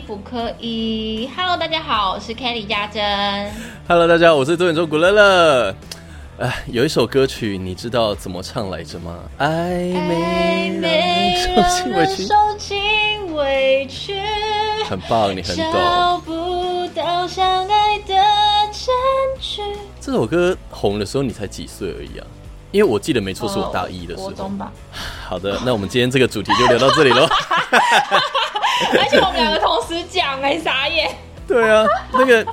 不可以？Hello，大家好，我是 Kelly 家珍。Hello，大家好，我是周远中古乐乐。哎，有一首歌曲，你知道怎么唱来着吗？暧昧让人受尽委屈，很棒，你很懂。找不到相爱的证据。这首歌红的时候，你才几岁而已啊？因为我记得没错，是我大一的时候。中吧。好的，那我们今天这个主题就聊到这里喽。而且我们两个同时讲，哎，傻眼。对啊，那个，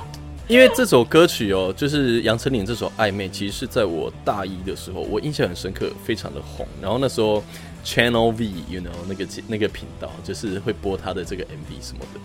因为这首歌曲哦，就是杨丞琳这首《暧昧》，其实是在我大一的时候，我印象很深刻，非常的红。然后那时候 Channel V，you know，那个那个频道就是会播他的这个 MV 什么的。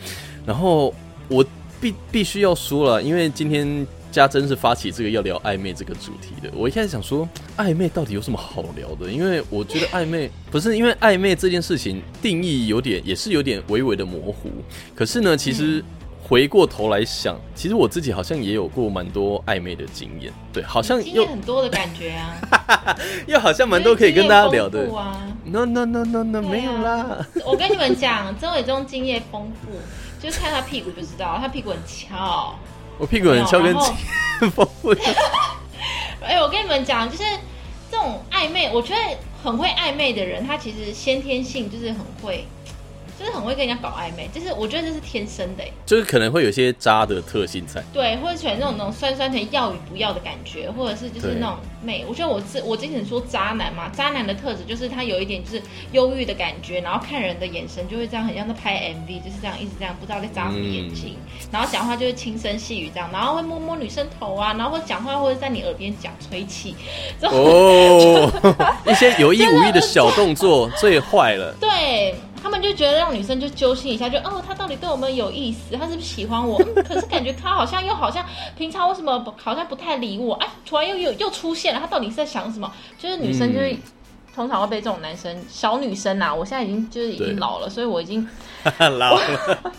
然后我必必须要说了，因为今天。家珍是发起这个要聊暧昧这个主题的。我一开始想说，暧昧到底有什么好聊的？因为我觉得暧昧不是因为暧昧这件事情定义有点也是有点微微的模糊。可是呢，其实回过头来想，其实我自己好像也有过蛮多暧昧的经验。对，好像有很多的感觉啊，又好像蛮多可以跟大家聊的。No No No No No，没有啦。我跟你们讲，曾伟忠经验丰富，就看他屁股就知道，他屁股很翘。我屁股很翘，跟丰富。哎，我跟你们讲，就是这种暧昧，我觉得很会暧昧的人，他其实先天性就是很会。就是很会跟人家搞暧昧，就是我觉得这是天生的，就是可能会有些渣的特性在，对，或者喜欢那种那种酸酸甜要与不要的感觉，或者是就是那种媚。我觉得我之我之前说渣男嘛，渣男的特质就是他有一点就是忧郁的感觉，然后看人的眼神就会这样，很像在拍 MV，就是这样一直这样不知道在眨什么眼睛，然后讲话就是轻声细语这样，然后会摸摸女生头啊，然后会讲话或者在你耳边讲吹气，哦，一些有意无意的小动作最坏了，对。他们就觉得让女生就揪心一下，就哦，他到底对我们有意思，他是不是喜欢我？可是感觉他好像又好像平常为什么好像不太理我？哎，突然又又又出现了，他到底是在想什么？就是女生就是通常会被这种男生小女生呐，我现在已经就是已经老了，所以我已经 老了。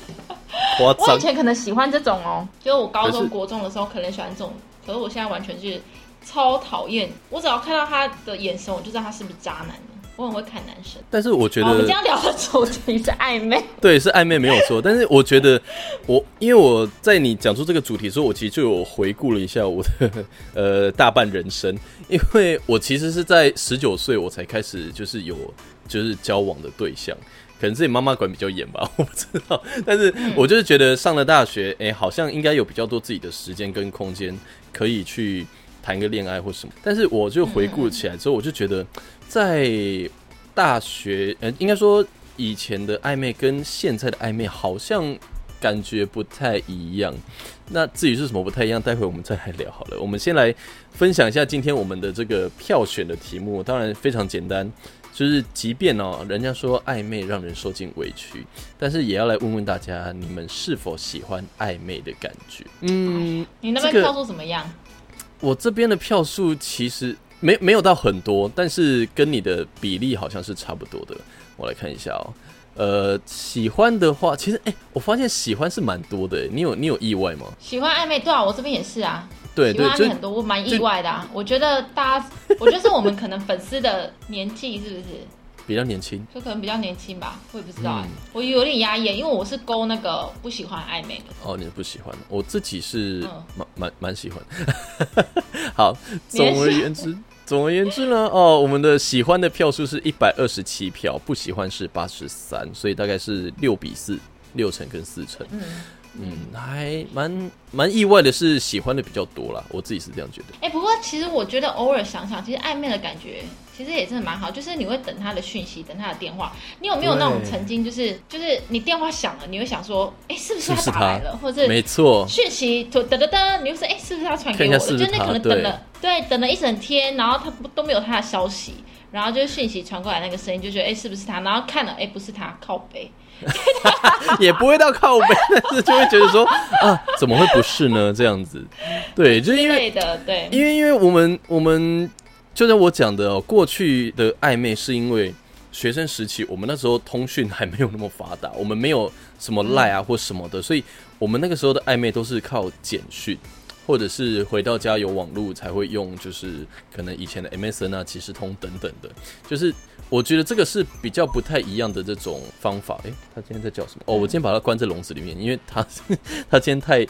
我以前可能喜欢这种哦，就是我高中国中的时候可能喜欢这种，可是我现在完全是超讨厌。我只要看到他的眼神，我就知道他是不是渣男。我很会看男生，但是我觉得我们今天聊的主题是暧昧，对，是暧昧没有错。但是我觉得我，因为我在你讲出这个主题之后，我其实就有回顾了一下我的 呃大半人生，因为我其实是在十九岁我才开始就是有就是交往的对象，可能自己妈妈管比较严吧，我不知道。但是我就是觉得上了大学，哎，好像应该有比较多自己的时间跟空间可以去谈个恋爱或什么。但是我就回顾起来之后，我就觉得。在大学，呃，应该说以前的暧昧跟现在的暧昧好像感觉不太一样。那至于是什么不太一样，待会我们再来聊好了。我们先来分享一下今天我们的这个票选的题目，当然非常简单，就是即便哦，人家说暧昧让人受尽委屈，但是也要来问问大家，你们是否喜欢暧昧的感觉？嗯，你那边票数怎么样？我这边的票数其实。没没有到很多，但是跟你的比例好像是差不多的。我来看一下哦，呃，喜欢的话，其实哎，我发现喜欢是蛮多的。你有你有意外吗？喜欢暧昧对啊，我这边也是啊。对对，就很多，我蛮意外的啊。我觉得大家，我觉得是我们可能粉丝的年纪是不是比较年轻？就可能比较年轻吧，我也不知道。我有点压抑，因为我是勾那个不喜欢暧昧的。哦，你不喜欢？我自己是蛮蛮蛮喜欢。好，总而言之。总而言之呢，哦，我们的喜欢的票数是一百二十七票，不喜欢是八十三，所以大概是六比四，六成跟四成。嗯嗯，还蛮蛮意外的，是喜欢的比较多啦，我自己是这样觉得。哎，不过其实我觉得偶尔想想，其实暧昧的感觉。其实也真的蛮好，就是你会等他的讯息，等他的电话。你有没有那种曾经，就是就是你电话响了，你会想说，哎，是不是他打来了？或者没错，讯息噔噔噔，你又说，哎，是不是他传给我的？就那可能等了，对，等了一整天，然后他都没有他的消息，然后就是讯息传过来那个声音，就觉得，哎，是不是他？然后看了，哎，不是他，靠背，也不会到靠背，但是就会觉得说，啊，怎么会不是呢？这样子，对，就是因为的，对，因为因为我们我们。就像我讲的哦，过去的暧昧是因为学生时期，我们那时候通讯还没有那么发达，我们没有什么赖啊或什么的，所以我们那个时候的暧昧都是靠简讯，或者是回到家有网络才会用，就是可能以前的 MSN 啊、即时通等等的，就是我觉得这个是比较不太一样的这种方法。诶，他今天在叫什么？哦，我今天把它关在笼子里面，因为他 他今天太。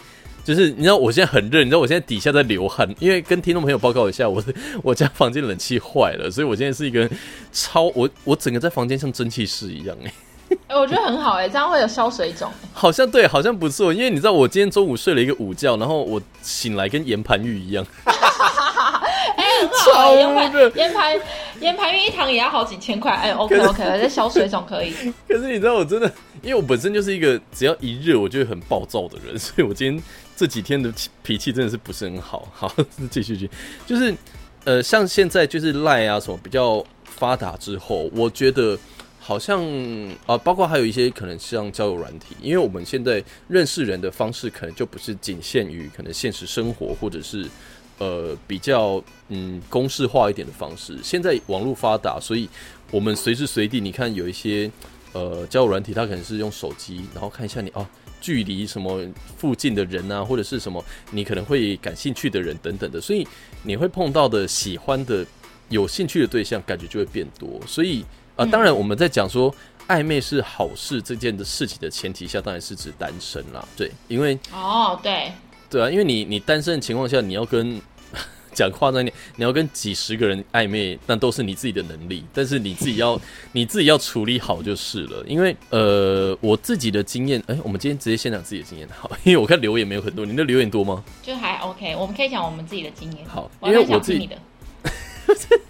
就是你知道我现在很热，你知道我现在底下在流汗，因为跟听众朋友报告一下，我我家房间冷气坏了，所以我现在是一个超我我整个在房间像蒸汽室一样哎。哎，我觉得很好哎，这样会有消水肿。好像对，好像不错，因为你知道我今天中午睡了一个午觉，然后我醒来跟盐盘浴一样。哎，很好，盐盘盐盘盐盘浴一堂也要好几千块。哎，OK OK，这消水肿可以。可是你知道我真的，因为我本身就是一个只要一热我就会很暴躁的人，所以我今天。这几天的脾气真的是不是很好，好继续去，就是呃，像现在就是赖啊什么比较发达之后，我觉得好像啊，包括还有一些可能像交友软体，因为我们现在认识人的方式可能就不是仅限于可能现实生活，或者是呃比较嗯公式化一点的方式。现在网络发达，所以我们随时随地，你看有一些呃交友软体，它可能是用手机，然后看一下你哦。距离什么附近的人啊，或者是什么你可能会感兴趣的人等等的，所以你会碰到的喜欢的、有兴趣的对象，感觉就会变多。所以啊，当然我们在讲说暧昧是好事这件的事情的前提下，当然是指单身啦。对，因为哦，对，对啊，因为你你单身的情况下，你要跟。讲夸张点，你要跟几十个人暧昧，那都是你自己的能力，但是你自己要 你自己要处理好就是了。因为呃，我自己的经验，哎，我们今天直接先讲自己的经验好，因为我看留言没有很多，你的留言多吗？就还 OK，我们可以讲我们自己的经验。好，因为我自己的，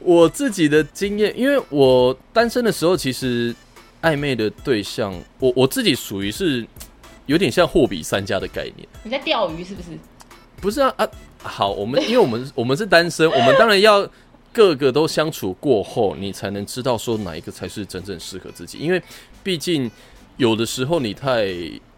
我自己的经验，因为我单身的时候，其实暧昧的对象，我我自己属于是有点像货比三家的概念。你在钓鱼是不是？不是啊啊。好，我们因为我们我们是单身，我们当然要各个都相处过后，你才能知道说哪一个才是真正适合自己。因为毕竟有的时候你太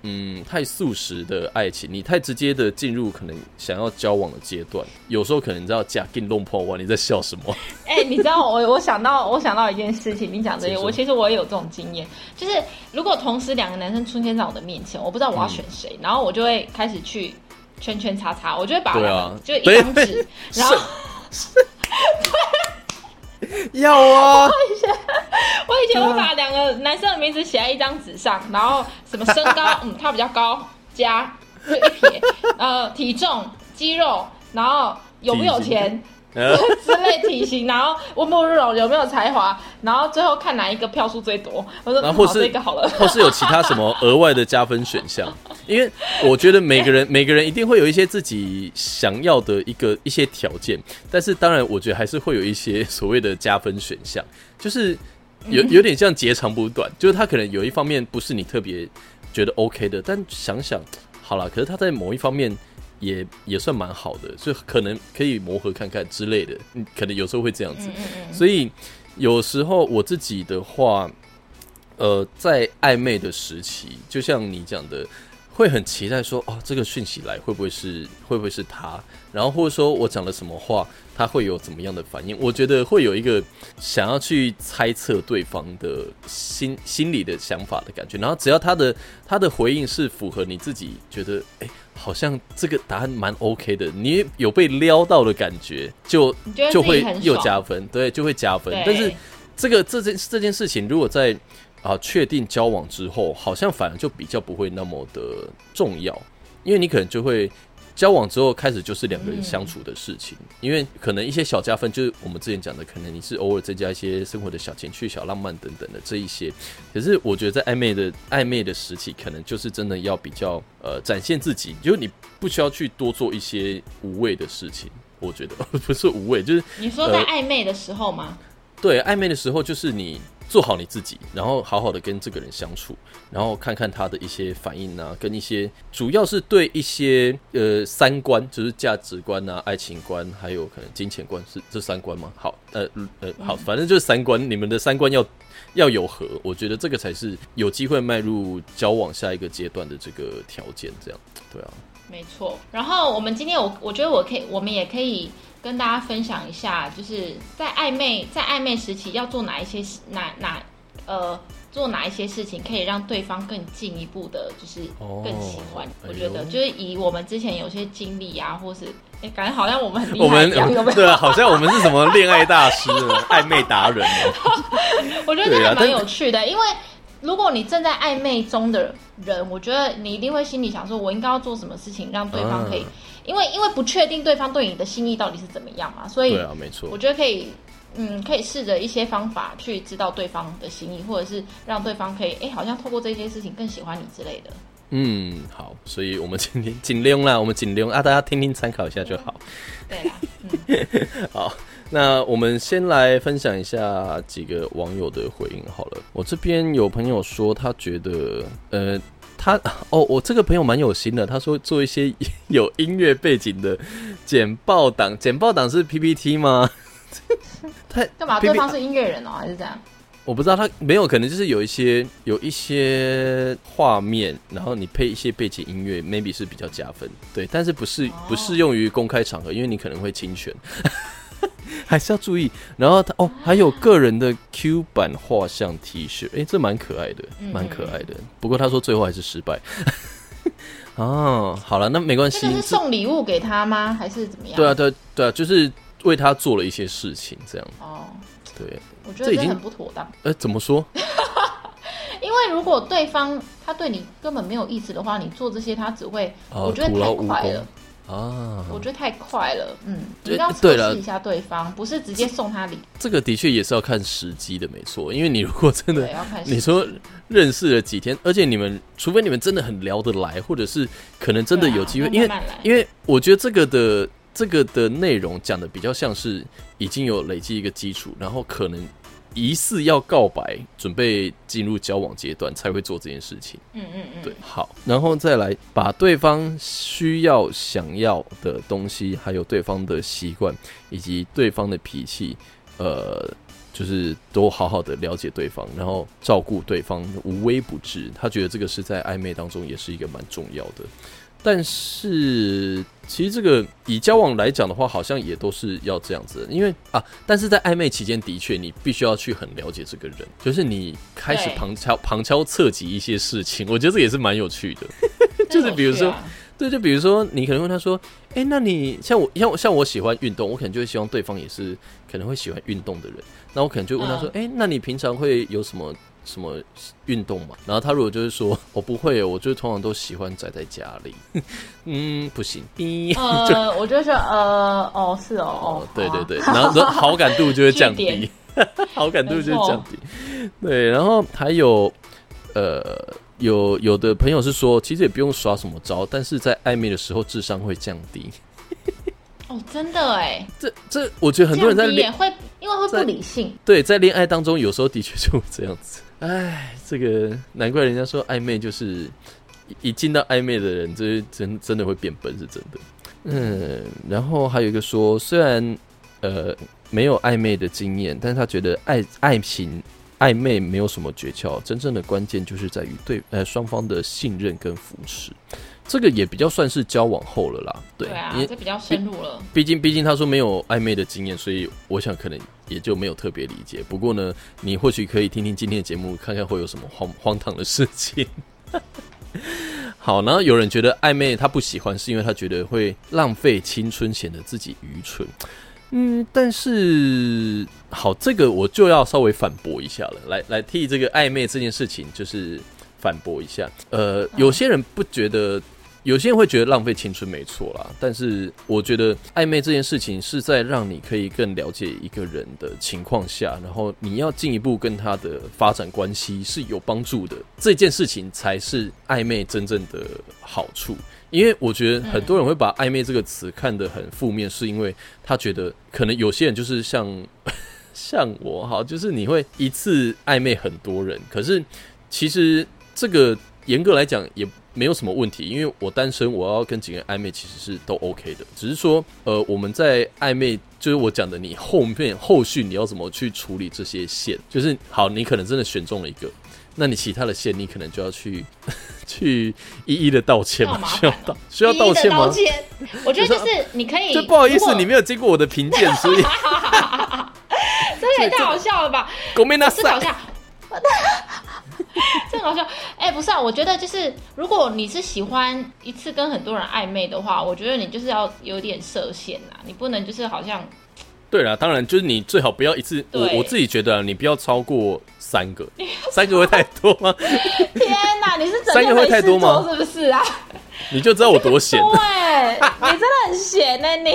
嗯太素食的爱情，你太直接的进入可能想要交往的阶段，有时候可能你知道假定弄破哇，你在笑什么？哎，你知道我我想到我想到一件事情，你讲这些，我其实我也有这种经验，就是如果同时两个男生出现在我的面前，我不知道我要选谁，然后我就会开始去。圈圈叉叉，我就会把就一张纸，然后 要啊！我以前我以前会把两个男生的名字写在一张纸上，然后什么身高，嗯，他比较高，加就一撇，呃，体重、肌肉，然后有没有钱。之类体型，然后温不温柔，有没有才华，然后最后看哪一个票数最多。我说，或是这个好了，或是有其他什么额外的加分选项？因为我觉得每个人 每个人一定会有一些自己想要的一个一些条件，但是当然，我觉得还是会有一些所谓的加分选项，就是有有点像截长补短，就是他可能有一方面不是你特别觉得 OK 的，但想想好了，可是他在某一方面。也也算蛮好的，所以可能可以磨合看看之类的，可能有时候会这样子。所以有时候我自己的话，呃，在暧昧的时期，就像你讲的。会很期待说哦，这个讯息来会不会是会不会是他？然后或者说我讲了什么话，他会有怎么样的反应？我觉得会有一个想要去猜测对方的心心里的想法的感觉。然后只要他的他的回应是符合你自己觉得，哎，好像这个答案蛮 OK 的，你有被撩到的感觉，就就会又加分，对，就会加分。但是这个这件这件事情，如果在啊，确定交往之后，好像反而就比较不会那么的重要，因为你可能就会交往之后开始就是两个人相处的事情，因为可能一些小加分，就是我们之前讲的，可能你是偶尔增加一些生活的小情趣、小浪漫等等的这一些。可是我觉得在暧昧的暧昧的时期，可能就是真的要比较呃展现自己，就是你不需要去多做一些无谓的事情。我觉得 不是无谓，就是你说在暧昧的时候吗？对，暧昧的时候就是你。做好你自己，然后好好的跟这个人相处，然后看看他的一些反应啊，跟一些主要是对一些呃三观，就是价值观啊、爱情观，还有可能金钱观是这三观吗？好，呃呃，好，反正就是三观，你们的三观要要有合，我觉得这个才是有机会迈入交往下一个阶段的这个条件。这样，对啊，没错。然后我们今天我我觉得我可以，我们也可以。跟大家分享一下，就是在暧昧在暧昧时期要做哪一些哪哪呃做哪一些事情可以让对方更进一步的，就是哦更喜欢。我觉得就是以我们之前有些经历啊，或是哎，感觉好像我们很厉我们害一样，有没有？对啊，好像我们是什么恋爱大师、暧昧达人哦。我觉得这还蛮有趣的，因为如果你正在暧昧中的人，我觉得你一定会心里想说，我应该要做什么事情让对方可以，啊因为因为不确定对方对你的心意到底是怎么样嘛，所以对啊，没错我。觉得可以，嗯，可以试着一些方法去知道对方的心意，或者是让对方可以，哎，好像透过这件事情更喜欢你之类的。嗯，好，所以我们今天尽量啦，我们尽量啊，大家听听参考一下就好。对啦，嗯，好，那我们先来分享一下几个网友的回应好了。我这边有朋友说，他觉得，呃，他哦，我这个朋友蛮有心的，他说做一些 有音乐背景的简报档，简报档是 PPT 吗？他干嘛？对方是音乐人哦，还是这样？我不知道他没有，可能就是有一些有一些画面，然后你配一些背景音乐，maybe 是比较加分，对，但是不是不适用于公开场合，因为你可能会侵权，还是要注意。然后他哦，还有个人的 Q 版画像 T 恤，诶，这蛮可爱的，蛮可爱的。不过他说最后还是失败。哦，好了，那没关系这个。是送礼物给他吗？还是怎么样？对啊，对啊对啊，就是为他做了一些事情，这样哦，对。我觉得这这已经很不妥当。呃，怎么说？因为如果对方他对你根本没有意思的话，你做这些他只会，哦我觉得太无了，啊，我觉得太快了。嗯，你对要测试一下对方，不是直接送他礼，这个的确也是要看时机的，没错。因为你如果真的你说认识了几天，而且你们除非你们真的很聊得来，或者是可能真的有机会，因为因为我觉得这个的这个的内容讲的比较像是已经有累积一个基础，然后可能疑似要告白，准备进入交往阶段才会做这件事情。嗯嗯嗯，对，好，然后再来把对方需要、想要的东西，还有对方的习惯以及对方的脾气，呃，就是都好好的了解对方，然后照顾对方，无微不至。他觉得这个是在暧昧当中也是一个蛮重要的。但是，其实这个以交往来讲的话，好像也都是要这样子的，因为啊，但是在暧昧期间，的确你必须要去很了解这个人，就是你开始旁敲旁敲侧击一些事情，我觉得这也是蛮有趣的。就是比如说对，就比如说你可能问他说：“哎、那你像我像我像我喜欢运动，我可能就会希望对方也是可能会喜欢运动的人。那我可能就问他说：‘哎、那你平常会有什么什么运动嘛？’然后他如果就是说 我不会，我就通常都喜欢宅在家里。嗯，不行，滴 呃，我就说呃，哦，是哦，哦，对对对，然后好感度就会降低，好感度就会降低。对，然后还有呃，有有的朋友是说，其实也不用耍什么招，但是在暧昧的时候智商会降低。哦，真的哎，这这，我觉得很多人在也会，因为会不理性，对在恋爱当中，有时候的确就会这样子。哎，这个难怪人家说暧昧就是一进到暧昧的人，这真真的会变笨，是真的。嗯，然后还有一个说，虽然呃没有暧昧的经验，但是他觉得爱爱情暧昧没有什么诀窍，真正的关键就是在于对呃双方的信任跟扶持。这个也比较算是交往后了啦，对，对啊因为，这比较深入了。毕竟，毕竟他说没有暧昧的经验，所以我想可能也就没有特别理解。不过呢，你或许可以听听今天的节目，看看会有什么荒荒唐的事情。好，然后有人觉得暧昧他不喜欢，是因为他觉得会浪费青春，显得自己愚蠢。嗯，但是好，这个我就要稍微反驳一下了，来来替这个暧昧这件事情就是反驳一下。呃，有些人不觉得有些人会觉得浪费青春没错啦，但是我觉得暧昧这件事情是在让你可以更了解一个人的情况下，然后你要进一步跟他的发展关系是有帮助的，这件事情才是暧昧真正的好处。因为我觉得很多人会把暧昧这个词看得很负面，是因为他觉得可能有些人就是像 像我哈，就是你会一次暧昧很多人，可是其实这个严格来讲也没有什么问题，因为我单身，我要跟几个人暧昧其实是都 OK 的，只是说呃我们在暧昧，就是我讲的你后面后续你要怎么去处理这些线，就是好，你可能真的选中了一个。那你其他的线，你可能就要去 去一一的道歉嘛？需要道需要道歉吗我觉得就是你可以，就不好意思，你没有经过我的评鉴，所以 这也太好笑了吧！狗没拿赛。思考一下，这很好笑。哎、不是啊，我觉得就是如果你是喜欢一次跟很多人暧昧的话，我觉得你就是要有点设限啦，你不能就是好像对啦，当然就是你最好不要一次，我对我自己觉得啊，你不要超过三个，三个会太多吗？天哪，你是整三个会太多吗是不是啊？你就知道我多闲。对，你真的很闲呢、你。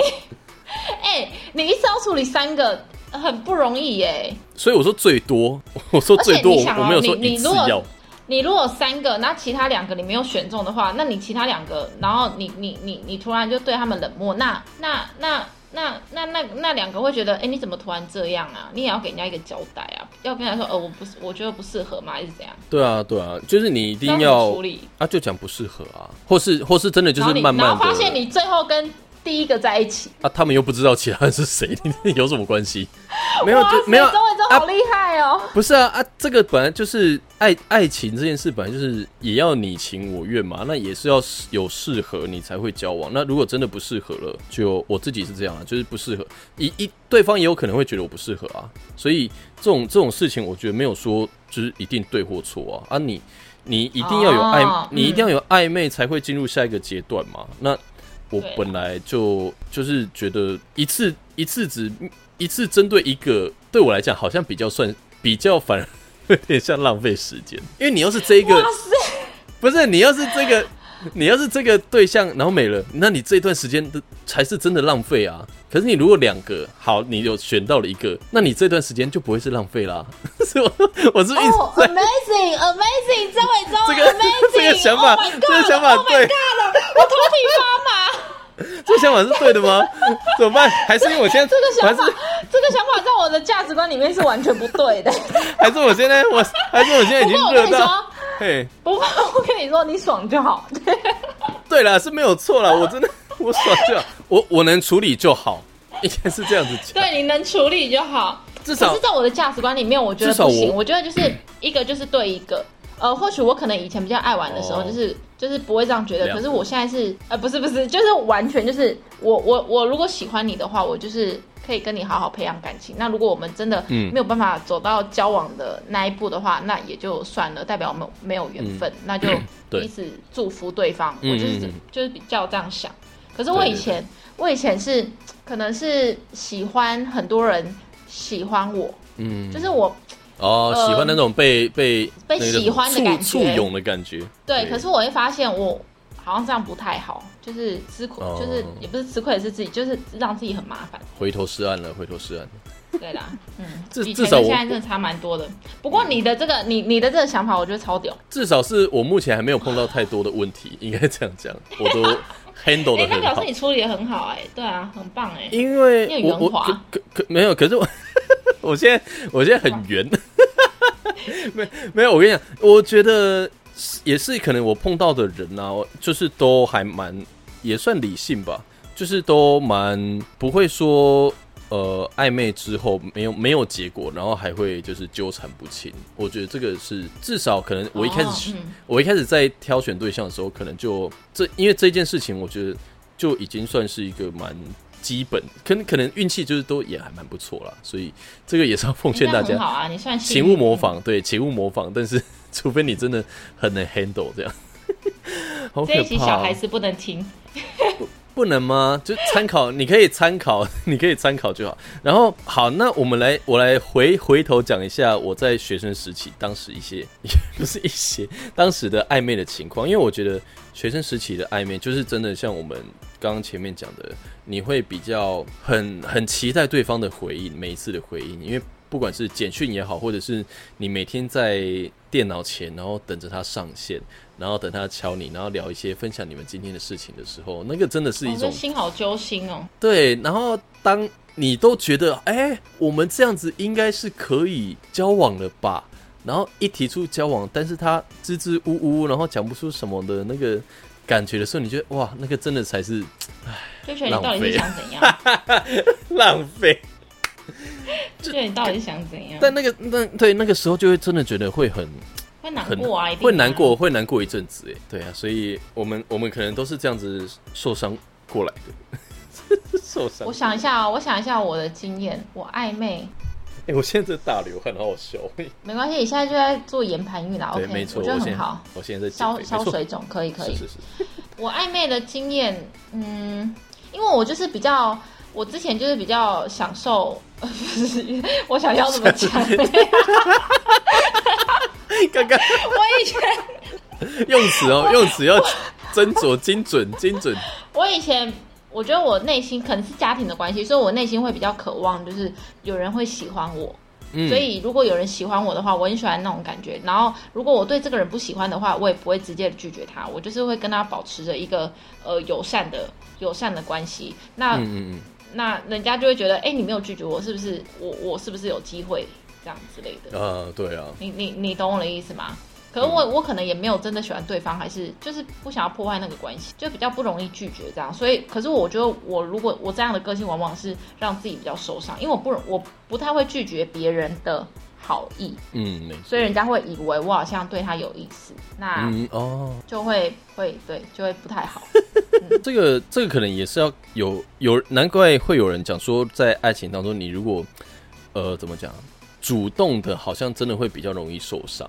哎、你一次要处理三个，很不容易耶、所以我说最多，我说最多，我没有说一次你你如果要。你如果三个，那其他两个你没有选中的话，那你其他两个，然后你你你你突然就对他们冷漠，那那那那那那那两个会觉得，哎、你怎么突然这样啊？你也要给人家一个交代啊，要跟人家说，呃，我不是，我觉得不适合吗？还是怎样？对啊，对啊，就是你一定要处理？啊，就讲不适合啊，或是或是真的就是慢慢然后发现你最后跟第一个在一起，啊，他们又不知道其他人是谁，有什么关系？没有，就没有周伟忠好厉害哦！不是啊啊，这个本来就是爱爱情这件事，本来就是也要你情我愿嘛，那也是要有适合你才会交往。那如果真的不适合了，就我自己是这样啊，就是不适合，一一对方也有可能会觉得我不适合啊，所以这种这种事情，我觉得没有说就是一定对或错啊啊你。你一定要有暧，哦你一定要有暧昧才会进入下一个阶段嘛。那我本来就就是觉得一次一次只一次针对一个，对我来讲好像比较算比较反而有点像浪费时间，因为你要是这一个，不是你要是这个你要是这个对象然后没了，那你这段时间的才是真的浪费啊。可是你如果两个好，你有选到了一个，那你这段时间就不会是浪费啦。是 我我是一直，amazing，amazing，周伟忠这个，amazing，这个想法 oh 这个想法对 Oh 我头皮发麻。这个想法是对的吗？怎么办？还是因为我现在这个想法，这个想法在我的价值观里面是完全不对的。还是我现在我还是我现在已经不过我热到嘿。不过我跟你说，你爽就好。对了，是没有错了，我真的我爽就好，我我能处理就好，应该是这样子讲。对，你能处理就好。至少是，在我的价值观里面，我觉得不行。我我觉得就是一个就是对一个。呃，或许我可能以前比较爱玩的时候，哦就是就是不会这样觉得。可是我现在是呃，不是不是，就是完全就是我我我如果喜欢你的话，我就是可以跟你好好培养感情。那如果我们真的嗯没有办法走到交往的那一步的话，那也就算了，代表我们没有缘分，那就 彼此祝福对方。嗯我就是就是比较这样想。可是我以前我以前是可能是喜欢很多人喜欢我，嗯，就是我哦，呃喜欢那种被被被喜欢的感觉簇拥的感觉。对，可是我会发现我好像这样不太好，就是吃亏，哦就是也不是吃亏，是自己就是让自己很麻烦。回头是岸了，回头是岸。对啦，嗯，至以前至少我跟现在真的差蛮多的。不过你的这个，你你的这个想法，我觉得超屌。至少是我目前还没有碰到太多的问题，应该这样讲，我都 handle 哎、的很好那表示你。处理的很好、哎，对啊，很棒哎、因为很我我圆滑可可可没有，可是我 我现在我现在很圆，没没有。我跟你讲，我觉得也是可能我碰到的人啊，就是都还蛮也算理性吧，就是都蛮不会说呃暧昧之后没有没有结果，然后还会就是纠缠不清。我觉得这个是至少可能我一开始、哦嗯我一开始在挑选对象的时候，可能就这因为这件事情，我觉得就已经算是一个蛮基本，可能可能运气就是都也还蛮不错啦，所以这个也是要奉劝大家，好啊，你算幸请勿模仿，对，请勿模仿，但是 除非你真的很能 handle 这样，好可这一集小孩，子不能听。不能吗？就参考，你可以参考，你可以参考就好。然后好，那我们来，我来回回头讲一下我在学生时期当时一些，不是一些当时的暧昧的情况，因为我觉得学生时期的暧昧就是真的像我们刚刚前面讲的，你会比较很很期待对方的回应，每一次的回应，因为不管是简讯也好，或者是你每天在电脑前，然后等着他上线，然后等他敲你，然后聊一些分享你们今天的事情的时候，那个真的是一哦，种这心好揪心哦。对，然后当你都觉得，哎、我们这样子应该是可以交往了吧？然后一提出交往，但是他支支吾吾，然后讲不出什么的那个感觉的时候，你觉得哇，那个真的才是 就觉得你到底是想怎样？浪费。就你到底是想怎样？但那个那对那个时候就会真的觉得会很会难过啊，一定会难过，啊。会难过一阵子，哎，对啊，所以我们我们可能都是这样子受伤过来的，受伤我。想一下哦，我想一下我的经验，我暧昧，哎、我现在这大流汗，好好笑。没关系，你现在就在做研盘浴啦对，，OK，没错，我觉得很好，我现在在消消水肿，可以可以是。是是，我暧昧的经验，嗯，因为我就是比较，我之前就是比较享受，我想要怎么讲？刚刚我以前用词哦，用词要斟酌、精准、精准。我以前，我觉得我内心可能是家庭的关系，所以我内心会比较渴望，就是有人会喜欢我。嗯所以如果有人喜欢我的话，我很喜欢那种感觉。然后如果我对这个人不喜欢的话，我也不会直接的拒绝他，我就是会跟他保持着一个呃友善的友善的关系。那、嗯嗯嗯，那人家就会觉得，哎、你没有拒绝我，是不是我我是不是有机会这样之类的？啊，对啊，你你你懂我的意思吗？可是我我可能也没有真的喜欢对方，还是就是不想要破坏那个关系，就比较不容易拒绝这样。所以，可是我觉得我如果我这样的个性，往往是让自己比较受伤，因为我不我不太会拒绝别人的好意，嗯。所以人家会以为我好像对他有意思，那嗯哦，就会会对就会不太好。这个这个可能也是要有有，难怪会有人讲说，在爱情当中，你如果呃怎么讲，主动的，好像真的会比较容易受伤。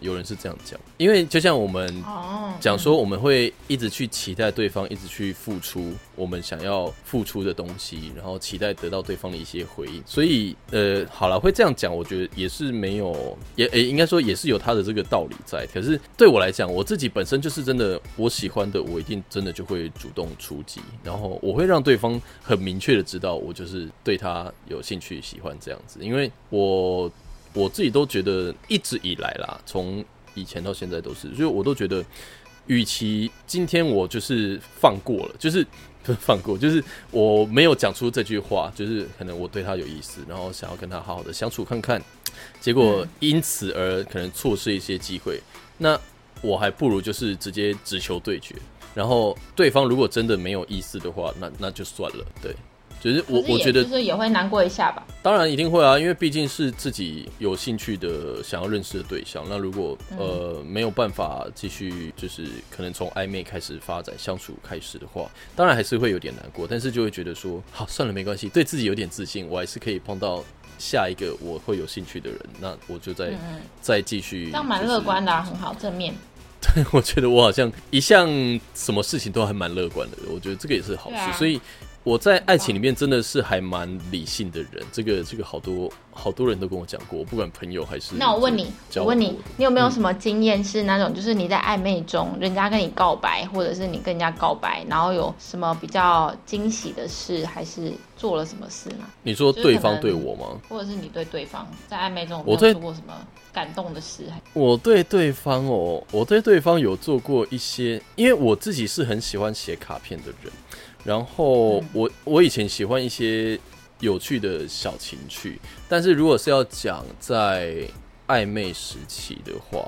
有人是这样讲，因为就像我们哦，讲说，我们会一直去期待对方，一直去付出我们想要付出的东西，然后期待得到对方的一些回应。所以，呃，好了，会这样讲，我觉得也是没有，也诶、应该说也是有他的这个道理在。可是对我来讲，我自己本身就是真的，我喜欢的，我一定真的就会主动出击，然后我会让对方很明确的知道，我就是对他有兴趣、喜欢这样子，因为我。我自己都觉得一直以来啦，从以前到现在都是，所以我都觉得，与其今天我就是放过了，就是不是放过，就是我没有讲出这句话，就是可能我对他有意思，然后想要跟他好好的相处看看，结果因此而可能错失一些机会，那我还不如就是直接直球对决，然后对方如果真的没有意思的话，那那就算了，对。就是我是我觉得就是也会难过一下吧。当然一定会啊，因为毕竟是自己有兴趣的、想要认识的对象。那如果呃没有办法继续，就是可能从暧昧开始发展、相处开始的话，当然还是会有点难过，但是就会觉得说，好算了，没关系，对自己有点自信，我还是可以碰到下一个我会有兴趣的人，那我就再、嗯，再继续。这样蛮乐观的、啊，很好，正面。对我觉得我好像一向什么事情都还蛮乐观的，我觉得这个也是好事，啊所以我在爱情里面真的是还蛮理性的人。这个这个好多好多人都跟我讲过，不管朋友还是那我问你，我问你，你有没有什么经验是那种，就是你在暧昧中，人家跟你告白，或者是你跟人家告白，然后有什么比较惊喜的事，还是做了什么事呢？你说对方对我吗？或者是你对对方在暧昧中我对有做过什么感动的事？还我对对方哦，我对对方有做过一些，因为我自己是很喜欢写卡片的人，然后我我以前喜欢一些有趣的小情趣，但是如果是要讲在暧昧时期的话，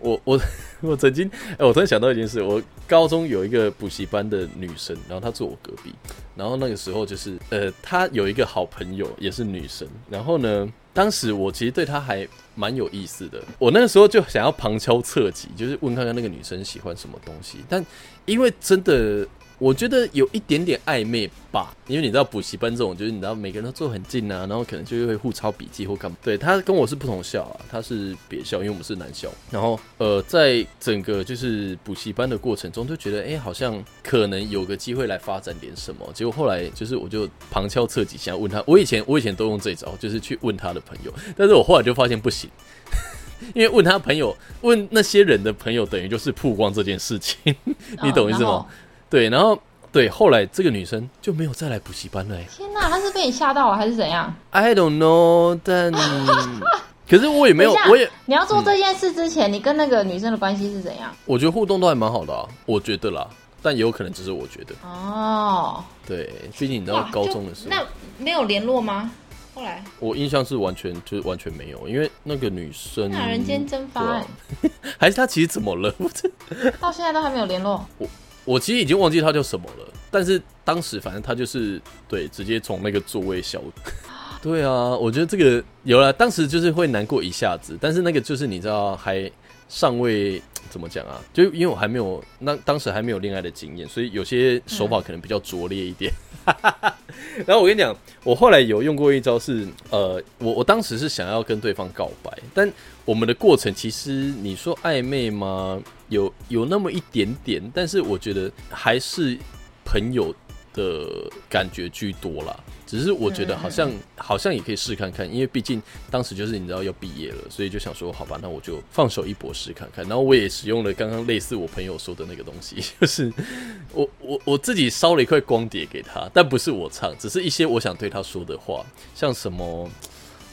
我 我我曾经，哎、我突然想到一件事，我高中有一个补习班的女生，然后她坐我隔壁，然后那个时候就是，呃，她有一个好朋友也是女生，然后呢，当时我其实对她还蛮有意思的，我那个时候就想要旁敲侧击，就是问看看那个女生喜欢什么东西，但因为真的。我觉得有一点点暧昧吧，因为你知道补习班这种，就是你知道每个人都坐很近啊，然后可能就会互抄笔记或干嘛。对他跟我是不同校啊，他是别校，因为我们是男校。然后呃，在整个就是补习班的过程中，就觉得哎、诶好像可能有个机会来发展点什么。结果后来就是我就旁敲侧击，想要问他。我以前我以前都用这招，就是去问他的朋友，但是我后来就发现不行。因为问他朋友，问那些人的朋友，等于就是曝光这件事情，你懂意思吗？对，然后对，后来这个女生就没有再来补习班了、欸。天哪，她是被你吓到了还是怎样？I don't know，但 可是我也没有我也你要做这件事之前，你跟那个女生的关系是怎样？我觉得互动都还蛮好的啊，我觉得啦，但也有可能只是我觉得，哦，对，毕竟你知道高中的时候，那没有联络吗？后来我印象是完全就是完全没有，因为那个女生那人间蒸发、还是她其实怎么了？我真到现在都还没有联络。我我其实已经忘记他叫什么了，但是当时反正他就是对，直接从那个座位消。对啊，我觉得这个有了，当时就是会难过一下子，但是那个就是你知道还尚未怎么讲啊，就因为我还没有那当时还没有恋爱的经验，所以有些手法可能比较拙劣一点。然后我跟你讲，我后来有用过一招是，呃，我我当时是想要跟对方告白，但我们的过程其实你说暧昧吗？有有那么一点点，但是我觉得还是朋友的感觉居多啦。只是我觉得好像好像也可以试看看，因为毕竟当时就是你知道要毕业了，所以就想说好吧，那我就放手一搏试看看。然后我也使用了刚刚类似我朋友说的那个东西，就是我我我自己烧了一块光碟给他，但不是我唱，只是一些我想对他说的话，像什么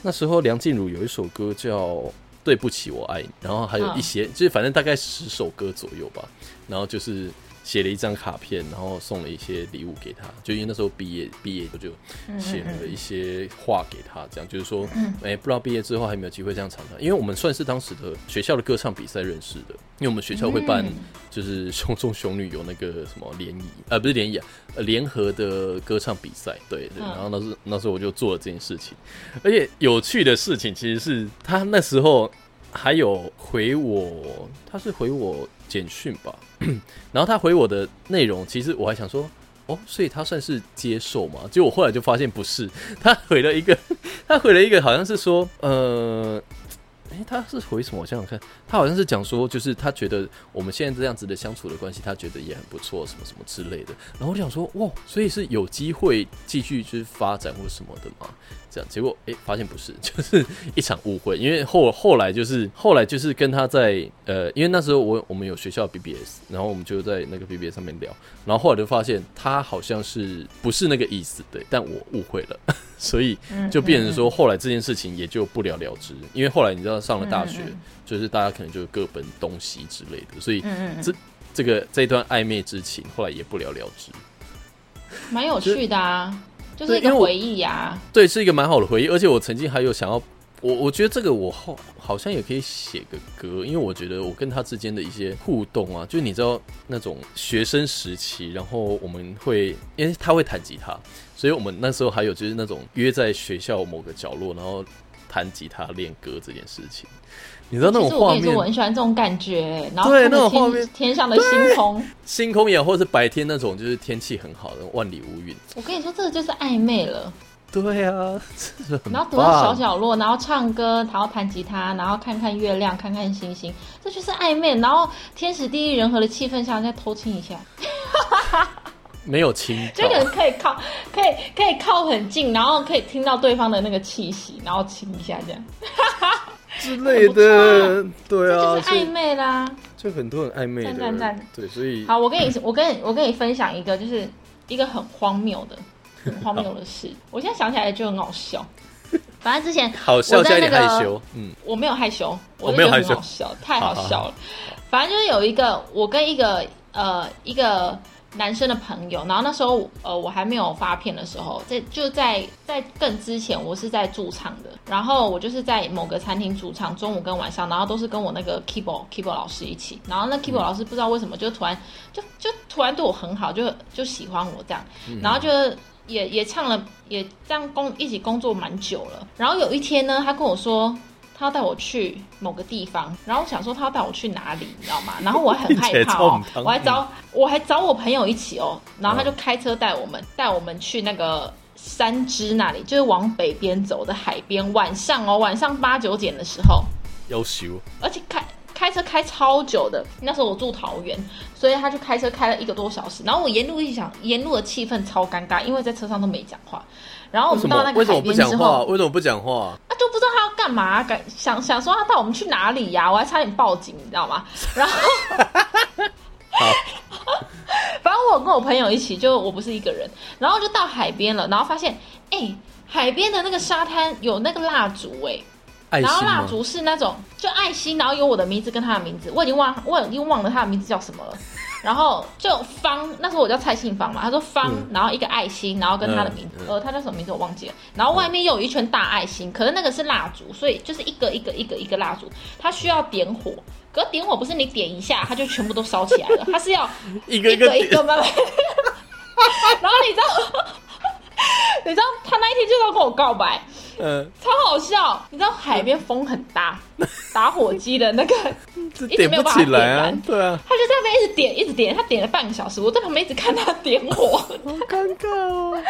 那时候梁静茹有一首歌叫《对不起我爱你》，然后还有一些就是反正大概十首歌左右吧，然后就是。写了一张卡片，然后送了一些礼物给他，就因为那时候毕业，毕业我就写了一些话给他，这样就是说，哎，不知道毕业之后还有没有机会这样常常，因为我们算是当时的学校的歌唱比赛认识的，因为我们学校会办就是雄中雄女有那个什么联谊，呃，不是联谊啊，联合的歌唱比赛，对对，然后那时那时候我就做了这件事情，而且有趣的事情其实是他那时候还有回我，他是回我。简讯吧，然后他回我的内容，其实我还想说，哦，所以他算是接受嘛？结果我后来就发现不是，他回了一个，他回了一个，好像是说，呃。哎，他是回什么？我想想看，他好像是讲说，就是他觉得我们现在这样子的相处的关系，他觉得也很不错，什么什么之类的。然后我想说，哇，所以是有机会继续去发展或什么的吗？这样，结果哎，发现不是，就是一场误会。因为后后来就是后来就是跟他在呃，因为那时候我我们有学校 BBS，然后我们就在那个 BBS 上面聊，然后后来就发现他好像是不是那个意思，对，但我误会了。所以就变成说，后来这件事情也就不了了之，因为后来你知道上了大学，就是大家可能就各奔东西之类的，所以这这个这一段暧昧之情后来也不了了之。蛮有趣的啊，就是一个回忆呀。对，是一个蛮好的回忆，而且我曾经还有想要，我我觉得这个我好好像也可以写个歌，因为我觉得我跟他之间的一些互动啊，就是你知道那种学生时期，然后我们会因为他会弹吉他。所以我们那时候还有就是那种约在学校某个角落，然后弹吉他练歌这件事情，你知道那种画面，我很喜欢这种感觉。然后对那种画面，天上的星空，星空也，或者是白天那种就是天气很好的万里无云。我跟你说，这个就是暧昧了。对啊，然后躲到小角落，然后唱歌，然后弹吉他，然后看看月亮，看看星星，这就是暧昧。然后天时地利人和的气氛下，再偷亲一下。没有亲，这个人可以靠，可以可以靠很近，然后可以听到对方的那个气息，然后亲一下这样，之类的，对啊，就是暧昧啦，就很多人暧昧的，对，所以好，我跟你我跟你我跟你分享一个，就是一个很荒谬的、很荒谬的事，我现在想起来就很好笑。反正之前好笑加一点害羞，嗯，我没有害羞，我没有害羞，太好笑了。反正就是有一个，我跟一个呃一个。男生的朋友，然后那时候呃我还没有发片的时候，在就在在更之前，我是在驻唱的，然后我就是在某个餐厅驻唱，中午跟晚上，然后都是跟我那个 keyboard keyboard 老师一起，然后那 keyboard 老师不知道为什么就突然就就突然对我很好，就就喜欢我这样，然后就也也唱了，也这样工一起工作蛮久了，然后有一天呢，他跟我说。他要带我去某个地方，然后我想说他要带我去哪里，你知道吗？然后我很害怕哦，我还找我还找我朋友一起哦，然后他就开车带我们带我们去那个山支那里，就是往北边走的海边。晚上哦，晚上八九点的时候，要修，而且开开车开超久的。那时候我住桃园，所以他就开车开了一个多小时。然后我沿路一想，沿路的气氛超尴尬，因为在车上都没讲话。然后我们到那个海边之后，为什么不讲话？啊，就不知道他要干嘛，敢想想说他带我们去哪里呀？我还差点报警，你知道吗？然后，反正我跟我朋友一起，就我不是一个人，然后就到海边了，然后发现，哎，海边的那个沙滩有那个蜡烛，哎，然后蜡烛是那种就爱心，然后有我的名字跟他的名字，我已经忘，我已经忘了他的名字叫什么了。然后就方，那时候我叫蔡信芳嘛，他说方，然后一个爱心，然后跟他的名字，呃，他叫什么名字我忘记了。然后外面又有一圈大爱心，可是那个是蜡烛，所以就是一个一个一个一个蜡烛，它需要点火，可是点火不是你点一下它就全部都烧起来了，它是要一个一个一个慢慢。然后你知道，你知道他那一天就要跟我告白，嗯，超好笑。你知道海边风很大，打火机的那个一直没有办法起来啊点燃，对啊，他就在那边一直点，一直点，他点了半个小时，我在旁边一直看他点火，好尴尬哦。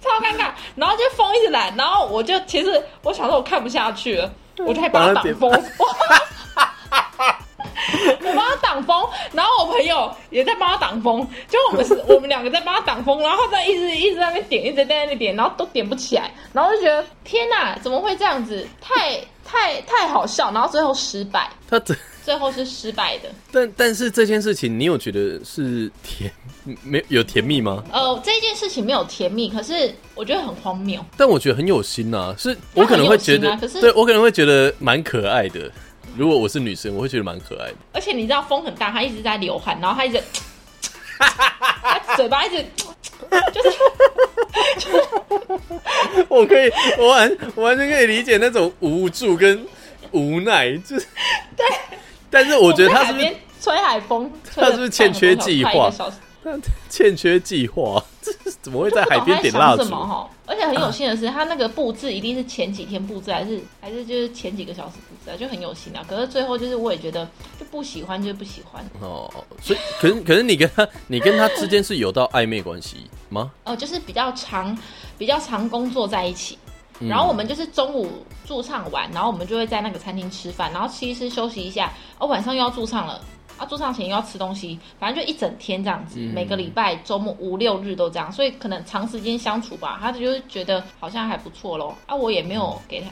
超尴尬。然后就风一直来，然后我就其实我想说我看不下去了，我就还帮他挡风。我帮他挡风，然后我朋友也在帮他挡风，就我们是 我们两个在帮他挡风，然后他在一直一直在那边点，一直在那边点，然后都点不起来，然后就觉得天哪，怎么会这样子？太 太太好笑，然后最后失败，他最，最后是失败的。但但是这件事情，你有觉得是甜没有甜蜜吗？呃，这件事情没有甜蜜，可是我觉得很荒谬。但我觉得很有心呐、是我可能会觉得，对我可能会觉得蛮可爱的。如果我是女生，我会觉得蛮可爱的。而且你知道风很大，他一直在流汗，然后他一直，他嘴巴一直，就是我可以，我完我完全可以理解那种无助跟无奈，就是对。但是我觉得他是不是吹海风，他是不是欠缺计划欠缺计划？这是怎么会在海边点蜡烛？而且很有幸的是，他那个布置一定是前几天布置，还是还是就是前几个小时就很有心啊。可是最后就是我也觉得就不喜欢，就是不喜欢。哦，所以可是可是你跟他你跟他之间是有到暧昧关系吗？呃，就是比较长，比较长工作在一起。嗯然后我们就是中午驻唱完，然后我们就会在那个餐厅吃饭，然后吃一吃休息一下，哦，晚上又要驻唱了。啊，驻唱前又要吃东西，反正就一整天这样子，嗯每个礼拜周末五六日都这样，所以可能长时间相处吧，他就是觉得好像还不错咯。啊，我也没有给他，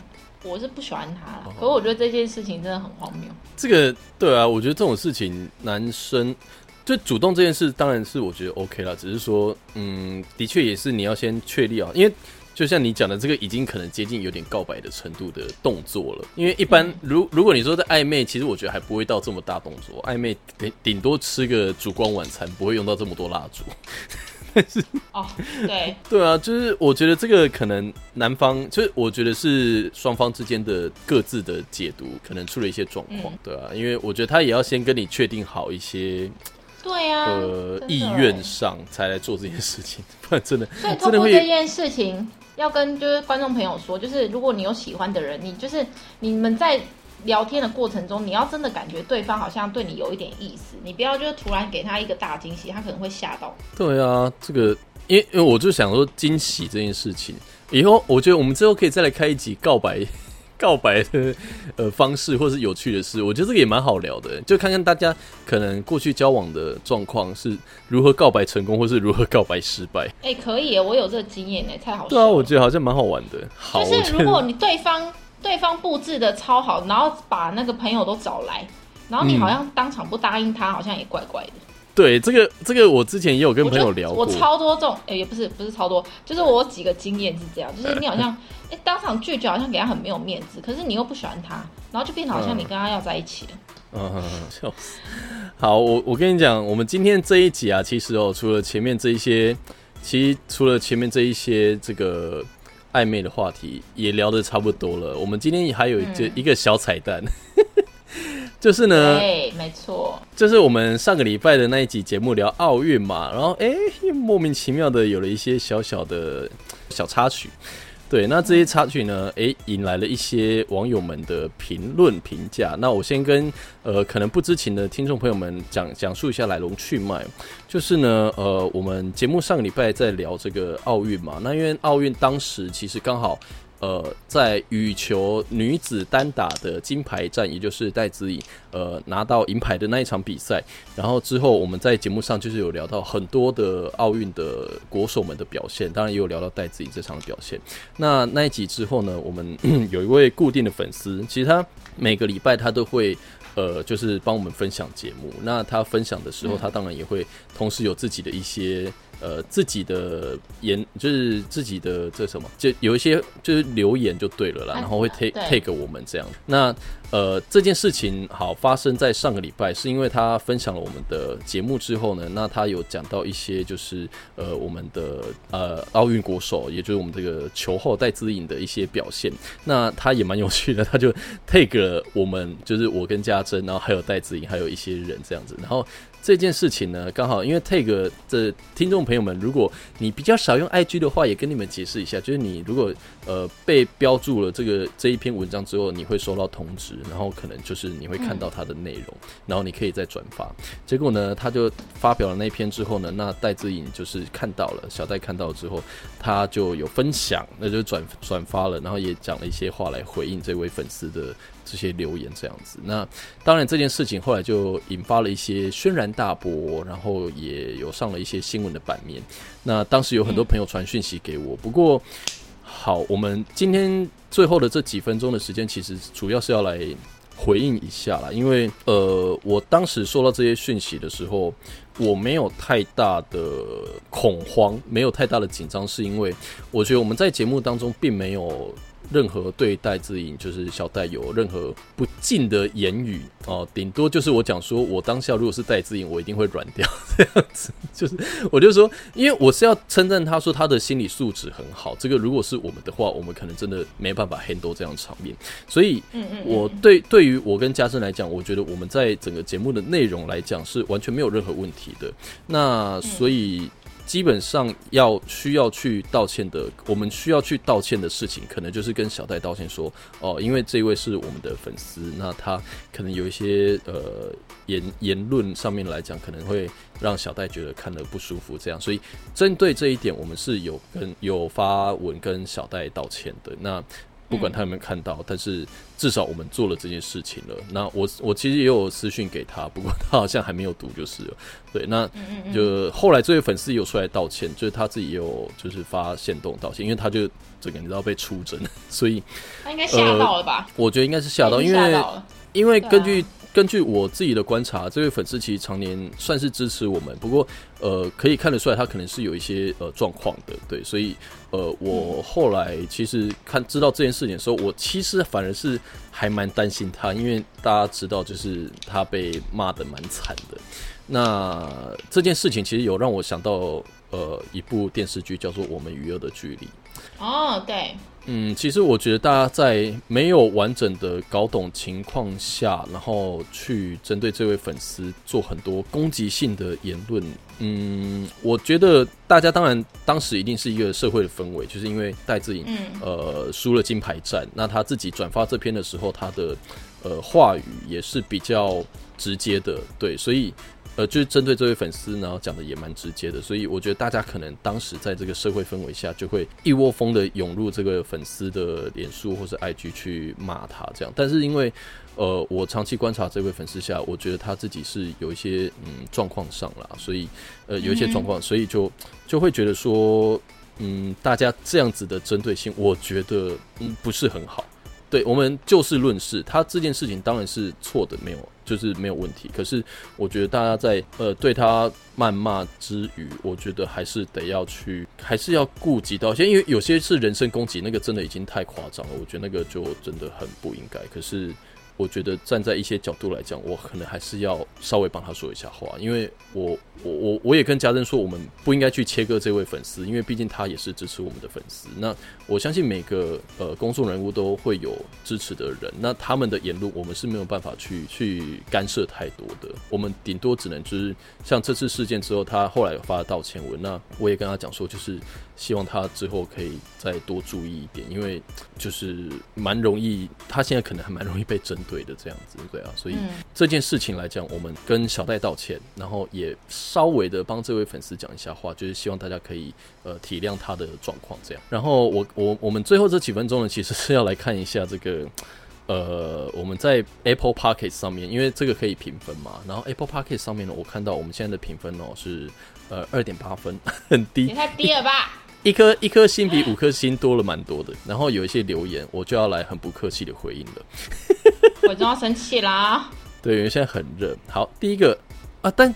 我是不喜欢他哦了，可是我觉得这件事情真的很荒谬。这个对啊，我觉得这种事情男生就主动这件事，当然是我觉得 OK 啦，只是说，嗯，的确也是你要先确立啊，因为。就像你讲的，这个已经可能接近有点告白的程度的动作了。因为一般如如果你说在暧昧，其实我觉得还不会到这么大动作。暧昧顶顶多吃个烛光晚餐，不会用到这么多蜡烛。哦，对，对啊，就是我觉得这个可能男方，就是我觉得是双方之间的各自的解读，可能出了一些状况，嗯。对啊，因为我觉得他也要先跟你确定好一些对啊，呃意愿上，才来做这件事情，不然真的所以透真的会过这件事情，要跟就是观众朋友说，就是如果你有喜欢的人，你就是你们在聊天的过程中，你要真的感觉对方好像对你有一点意思，你不要就是突然给他一个大惊喜，他可能会吓到。对啊，这个因为因为我就想说惊喜这件事情，以后我觉得我们之后可以再来开一集告白。告白的呃方式，或是有趣的事，我觉得这个也蛮好聊的，就看看大家可能过去交往的状况是如何告白成功，或是如何告白失败。哎、可以，我有这个经验呢，太好笑对啊，我觉得好像蛮好玩的。好，就是如果你对方对方布置的超好，然后把那个朋友都找来，然后你嗯好像当场不答应他，好像也怪怪的。对这个这个，我之前也有跟朋友聊过。我超多这种，哎、也不是不是超多，就是我有几个经验是这样，就是你好像哎、当场拒绝，好像给他很没有面子，可是你又不喜欢他，然后就变得好像你跟他要在一起了。嗯，笑死。好，我我跟你讲，我们今天这一集啊，其实哦，除了前面这一些，其实除了前面这一些这个暧昧的话题，也聊得差不多了。我们今天还有一个、嗯一个小彩蛋，就是呢，对，没错，就是我们上个礼拜的那一集节目聊奥运嘛，然后哎、莫名其妙的有了一些小小的小插曲。对，那这些插曲呢，诶，引来了一些网友们的评论评价。那我先跟呃可能不知情的听众朋友们讲讲述一下来龙去脉。就是呢，呃，我们节目上个礼拜在聊这个奥运嘛，那因为奥运当时其实刚好。呃，在羽球女子单打的金牌战，也就是戴资颖呃拿到银牌的那一场比赛，然后之后我们在节目上就是有聊到很多的奥运的国手们的表现，当然也有聊到戴资颖这场的表现。那那一集之后呢，我们 有一位固定的粉丝，其实他每个礼拜他都会。呃，就是帮我们分享节目。那他分享的时候，嗯他当然也会同时有自己的一些呃自己的言，就是自己的这什么，就有一些就是留言就对了啦，啊然后会 take take 我们这样。那呃这件事情好发生在上个礼拜，是因为他分享了我们的节目之后呢，那他有讲到一些就是呃我们的呃奥运国手，也就是我们这个球后戴资颖的一些表现。那他也蛮有趣的，他就 take 了我们，就是我跟家珍，然后还有戴子颖，还有一些人这样子。然后这件事情呢，刚好因为 Tag 的听众朋友们，如果你比较少用 IG 的话，也跟你们解释一下，就是你如果呃被标注了这个这一篇文章之后，你会收到通知，然后可能就是你会看到它的内容，然后你可以再转发。结果呢，他就发表了那篇之后呢，那戴志颖就是看到了，小戴看到了之后，他就有分享，那就转转发了，然后也讲了一些话来回应这位粉丝的。这些留言这样子，那当然这件事情后来就引发了一些轩然大波，然后也有上了一些新闻的版面。那当时有很多朋友传讯息给我，不过好，我们今天最后的这几分钟的时间，其实主要是要来回应一下啦，因为呃，我当时收到这些讯息的时候，我没有太大的恐慌，没有太大的紧张，是因为我觉得我们在节目当中并没有。任何对戴志颖就是小戴有任何不敬的言语哦，顶多就是我讲说，我当下如果是戴志颖，我一定会软掉 这样子。就是我就说，因为我是要称赞他说他的心理素质很好。这个如果是我们的话，我们可能真的没办法 handle 这样场面。所以，我对对于我跟嘉生来讲，我觉得我们在整个节目的内容来讲是完全没有任何问题的。那所以。基本上要需要去道歉的，我们需要去道歉的事情，可能就是跟小戴道歉说，哦，因为这位是我们的粉丝，那他可能有一些呃言言论上面来讲，可能会让小戴觉得看得不舒服，这样，所以针对这一点，我们是有跟有发文跟小戴道歉的。那不管他有没有看到，但是至少我们做了这件事情了。那我我其实也有私讯给他，不过他好像还没有读，就是了。对，那就后来这位粉丝有出来道歉，就是他自己也有就是发现动道歉，因为他就这个你知道被出征，所以他应该吓到了吧？我觉得应该是吓到，因为因为根据。根据我自己的观察，这位粉丝其实常年算是支持我们，不过呃，可以看得出来他可能是有一些呃状况的，对，所以呃，我后来其实看知道这件事情的时候，我其实反而是还蛮担心他，因为大家知道就是他被骂的蛮惨的。那这件事情其实有让我想到呃一部电视剧叫做《我们与恶的距离》。哦，对。嗯，其实我觉得大家在没有完整的搞懂情况下，然后去针对这位粉丝做很多攻击性的言论，嗯，我觉得大家当然当时一定是一个社会的氛围，就是因为戴志颖呃输了金牌战，那他自己转发这篇的时候，他的呃话语也是比较直接的，对，所以。呃，就是针对这位粉丝，然后讲的也蛮直接的，所以我觉得大家可能当时在这个社会氛围下，就会一窝蜂的涌入这个粉丝的脸书或者 IG 去骂他这样。但是因为，呃，我长期观察这位粉丝下，我觉得他自己是有一些嗯状况上了，所以呃有一些状况，所以就就会觉得说，嗯，大家这样子的针对性，我觉得嗯不是很好。对我们就事论事，他这件事情当然是错的，没有就是没有问题。可是我觉得大家在呃对他谩骂之余，我觉得还是得要去，还是要顾及到，先因为有些是人身攻击，那个真的已经太夸张了，我觉得那个就真的很不应该。可是。我觉得站在一些角度来讲，我可能还是要稍微帮他说一下话，因为我我我我也跟家珍说，我们不应该去切割这位粉丝，因为毕竟他也是支持我们的粉丝。那我相信每个呃公众人物都会有支持的人，那他们的言论我们是没有办法去去干涉太多的，我们顶多只能就是像这次事件之后，他后来有发道歉文，那我也跟他讲说，就是希望他之后可以再多注意一点，因为就是蛮容易，他现在可能还蛮容易被针。对的，这样子对啊，所以这件事情来讲，我们跟小戴道歉，然后也稍微的帮这位粉丝讲一下话，就是希望大家可以呃体谅他的状况，这样。然后我我我们最后这几分钟呢，其实是要来看一下这个呃我们在 Apple p o c k e t 上面，因为这个可以评分嘛。然后 Apple p o c k e t 上面呢，我看到我们现在的评分哦是呃二点八分，很低，也太低了吧。一颗一颗星比五颗星多了蛮多的，然后有一些留言，我就要来很不客气的回应了。我就要生气啦！对，因为现在很热。好，第一个啊，但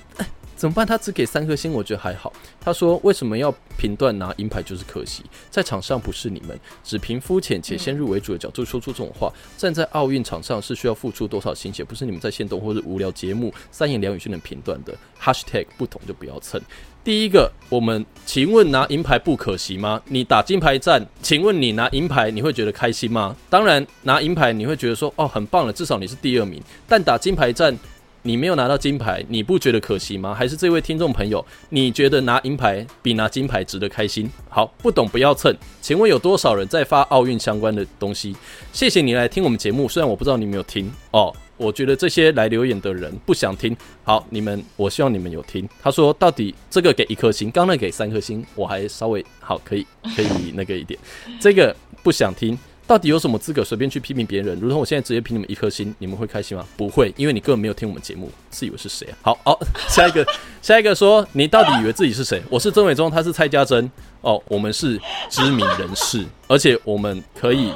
怎么办？他只给三颗星，我觉得还好。他说为什么要评断拿银牌就是可惜，在场上不是你们只凭肤浅且先入为主的角度说出这种话。站在奥运场上是需要付出多少心血，不是你们在线动或者无聊节目三言两语就能评断的。Hashtag 不同就不要蹭。第一个，我们请问拿银牌不可惜吗？你打金牌战，请问你拿银牌你会觉得开心吗？当然，拿银牌你会觉得说哦很棒了，至少你是第二名。但打金牌战，你没有拿到金牌，你不觉得可惜吗？还是这位听众朋友，你觉得拿银牌比拿金牌值得开心？好，不懂不要蹭。请问有多少人在发奥运相关的东西？谢谢你来听我们节目，虽然我不知道你有没有听哦。我觉得这些来留言的人不想听。好，你们，我希望你们有听。他说，到底这个给一颗星，刚那给三颗星，我还稍微好，可以，可以那个一点。这个不想听，到底有什么资格随便去批评别人？如同我现在直接评你们一颗星，你们会开心吗？不会，因为你根本没有听我们节目，自以为是谁啊？好，好，下一个，下一个说，你到底以为自己是谁？我是曾伟忠，他是蔡家珍。哦，我们是知名人士，而且我们可以，